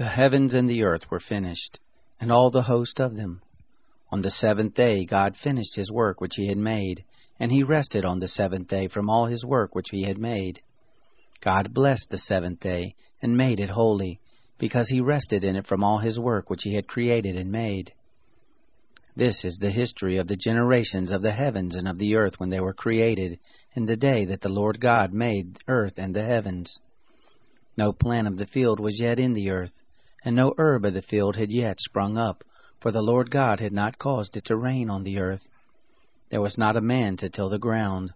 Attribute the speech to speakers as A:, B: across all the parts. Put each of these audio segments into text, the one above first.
A: The heavens and the earth were finished, and all the host of them. On the seventh day God finished his work which he had made, and he rested on the seventh day from all his work which he had made. God blessed the seventh day, and made it holy, because he rested in it from all his work which he had created and made. This is the history of the generations of the heavens and of the earth when they were created, in the day that the Lord God made earth and the heavens. No plant of the field was yet in the earth, and no herb of the field had yet sprung up, for the Lord God had not caused it to rain on the earth. There was not a man to till the ground,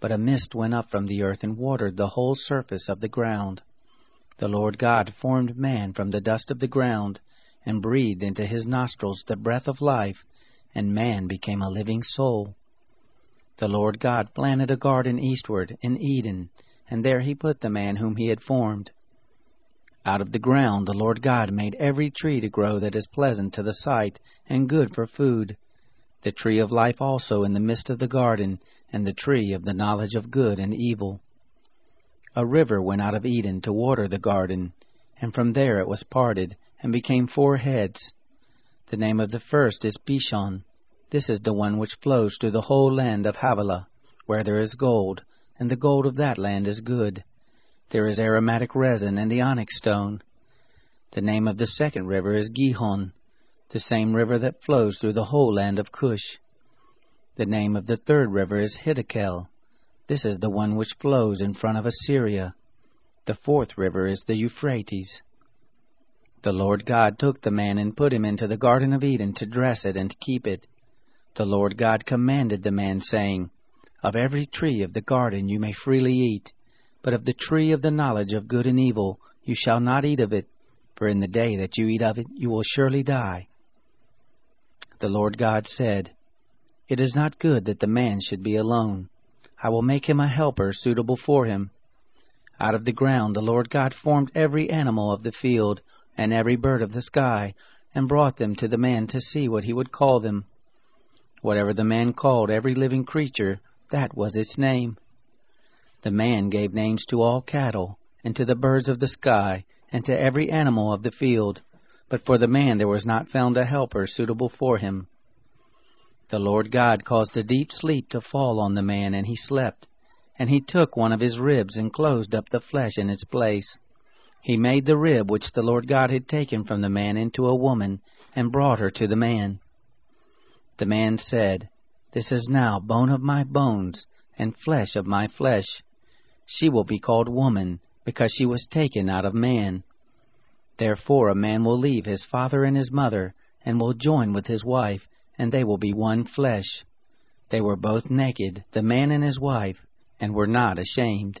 A: but a mist went up from the earth and watered the whole surface of the ground. The Lord God formed man from the dust of the ground, and breathed into his nostrils the breath of life, and man became a living soul. The Lord God planted a garden eastward in Eden, and there he put the man whom he had formed. Out of the ground the Lord God made every tree to grow that is pleasant to the sight and good for food, the tree of life also in the midst of the garden, and the tree of the knowledge of good and evil. A river went out of Eden to water the garden, and from there it was parted, and became four heads. The name of the first is Pishon. This is the one which flows through the whole land of Havilah, where there is gold, and the gold of that land is good. There is aromatic resin and the onyx stone. The name of the second river is Gihon, the same river that flows through the whole land of Cush. The name of the third river is Hiddekel. This is the one which flows in front of Assyria. The fourth river is the Euphrates. The Lord God took the man and put him into the Garden of Eden to dress it and keep it. The Lord God commanded the man, saying, Of every tree of the garden you may freely eat, but of the tree of the knowledge of good and evil you shall not eat of it, for in the day that you eat of it you will surely die. The Lord God said, It is not good that the man should be alone. I will make him a helper suitable for him. Out of the ground the Lord God formed every animal of the field and every bird of the sky, and brought them to the man to see what he would call them. Whatever the man called every living creature, that was its name. The man gave names to all cattle, and to the birds of the sky, and to every animal of the field. But for the man there was not found a helper suitable for him. The Lord God caused a deep sleep to fall on the man, and he slept. And he took one of his ribs and closed up the flesh in its place. He made the rib which the Lord God had taken from the man into a woman, and brought her to the man. The man said, This is now bone of my bones, and flesh of my flesh. She will be called woman, because she was taken out of man. Therefore a man will leave his father and his mother, and will join with his wife, and they will be one flesh. They were both naked, the man and his wife, and were not ashamed.